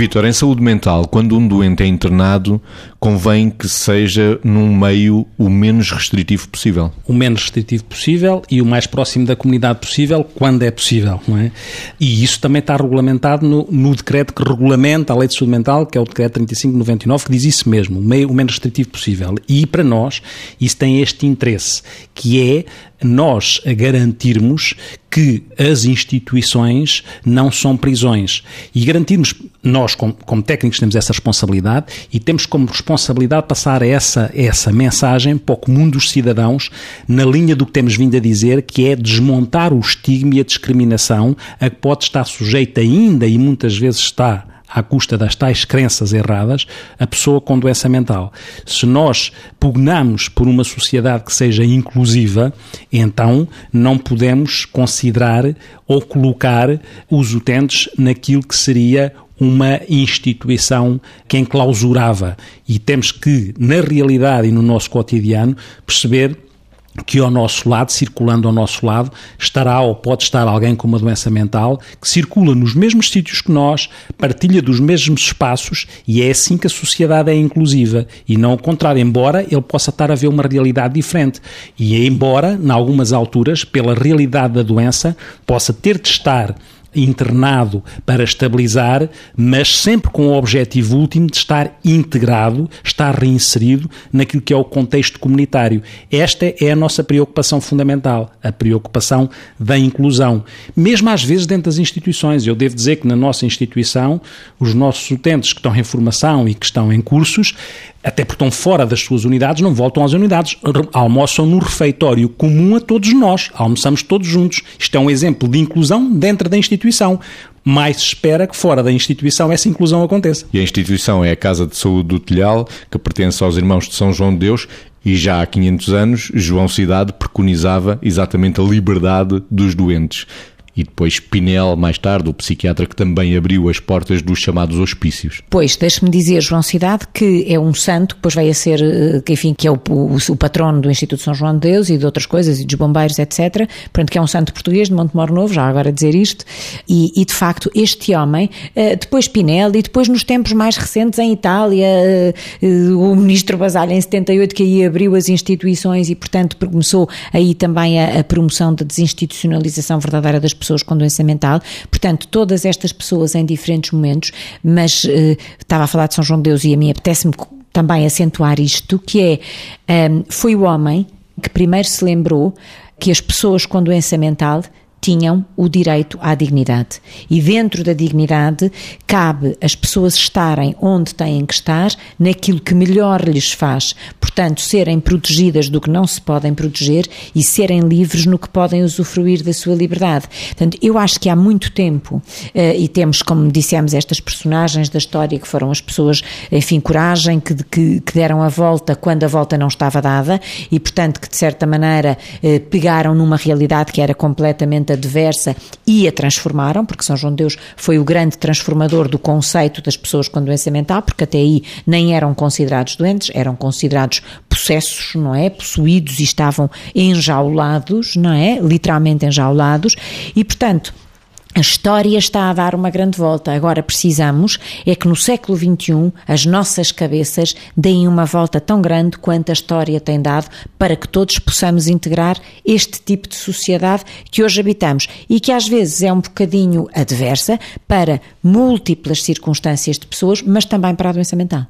Vitor, em saúde mental, quando um doente é internado, convém que seja num meio o menos restritivo possível. O menos restritivo possível e o mais próximo da comunidade possível, quando é possível, não é? E isso também está regulamentado no, no decreto que regulamenta a lei de saúde mental, que é o decreto 3599, que diz isso mesmo, o, meio, o menos restritivo possível. E para nós, isso tem este interesse, que é nós garantirmos que as instituições não são prisões. E garantirmos, nós como, como, técnicos temos essa responsabilidade e temos como responsabilidade passar essa, essa mensagem para o comum dos cidadãos na linha do que temos vindo a dizer, que é desmontar o estigma e a discriminação a que pode estar sujeita ainda e muitas vezes está à custa das tais crenças erradas, a pessoa com doença mental. Se nós pugnamos por uma sociedade que seja inclusiva, então não podemos considerar ou colocar os utentes naquilo que seria uma instituição que enclausurava. E temos que, na realidade e no nosso cotidiano, perceber que ao nosso lado, circulando ao nosso lado, estará ou pode estar alguém com uma doença mental que circula nos mesmos sítios que nós, partilha dos mesmos espaços e é assim que a sociedade é inclusiva. E não o contrário, embora ele possa estar a ver uma realidade diferente. E embora, em algumas alturas, pela realidade da doença, possa ter de estar internado para estabilizar, mas sempre com o objetivo último de estar integrado, estar reinserido naquilo que é o contexto comunitário. Esta é a nossa preocupação fundamental, a preocupação da inclusão. Mesmo às vezes dentro das instituições. Eu devo dizer que na nossa instituição, os nossos utentes que estão em formação e que estão em cursos, até porque estão fora das suas unidades, não voltam às unidades, almoçam no refeitório comum a todos nós, almoçamos todos juntos. Isto é um exemplo de inclusão dentro da instituição. Mais espera que fora da instituição essa inclusão aconteça. E a instituição é a Casa de Saúde do Telhal, que pertence aos Irmãos de São João de Deus, e já há 500 anos, João Cidade preconizava exatamente a liberdade dos doentes e depois Pinel, mais tarde, o psiquiatra que também abriu as portas dos chamados hospícios. Pois, deixe-me dizer, João Cidade, que é um santo, que depois veio a ser, eh, que, enfim, que é o, o, o, patrono do Instituto São João de Deus e de outras coisas, e dos bombeiros, etc. Portanto, que é um santo português de Montemor Novo, já agora dizer isto, e, e de facto, este homem, eh, depois Pinel, e depois nos tempos mais recentes em Itália, eh, o ministro Basaglia em 78, que aí abriu as instituições e, portanto, começou aí também a, a promoção da desinstitucionalização verdadeira das pessoas com doença mental. Portanto, todas estas pessoas em diferentes momentos, mas uh, estava a falar de São João de Deus e a mim apetece-me também acentuar isto, que é, um, ehm, foi o homem que primeiro se lembrou que as pessoas com doença mental tinham o direito à dignidade. E dentro da dignidade cabe as pessoas estarem onde têm que estar, naquilo que melhor lhes faz. Portanto, serem protegidas do que não se podem proteger e serem livres no que podem usufruir da sua liberdade. Portanto, eu acho que há muito tempo, eh, e temos, como dissemos, estas personagens da história que foram as pessoas, enfim, coragem, que, que, que deram a volta quando a volta não estava dada e, portanto, que de certa maneira eh, pegaram numa realidade que era completamente adversa e a transformaram, porque São João de Deus foi o grande transformador do conceito das pessoas com doença mental, porque até aí nem eram considerados doentes, eram considerados possessos, não é? Possuídos e estavam enjaulados, não é? Literalmente enjaulados, e portanto a história está a dar uma grande volta. Agora precisamos é que no século XXI as nossas cabeças deem uma volta tão grande quanto a história tem dado para que todos possamos integrar este tipo de sociedade que hoje habitamos e que às vezes é um bocadinho adversa para múltiplas circunstâncias de pessoas, mas também para a doença mental.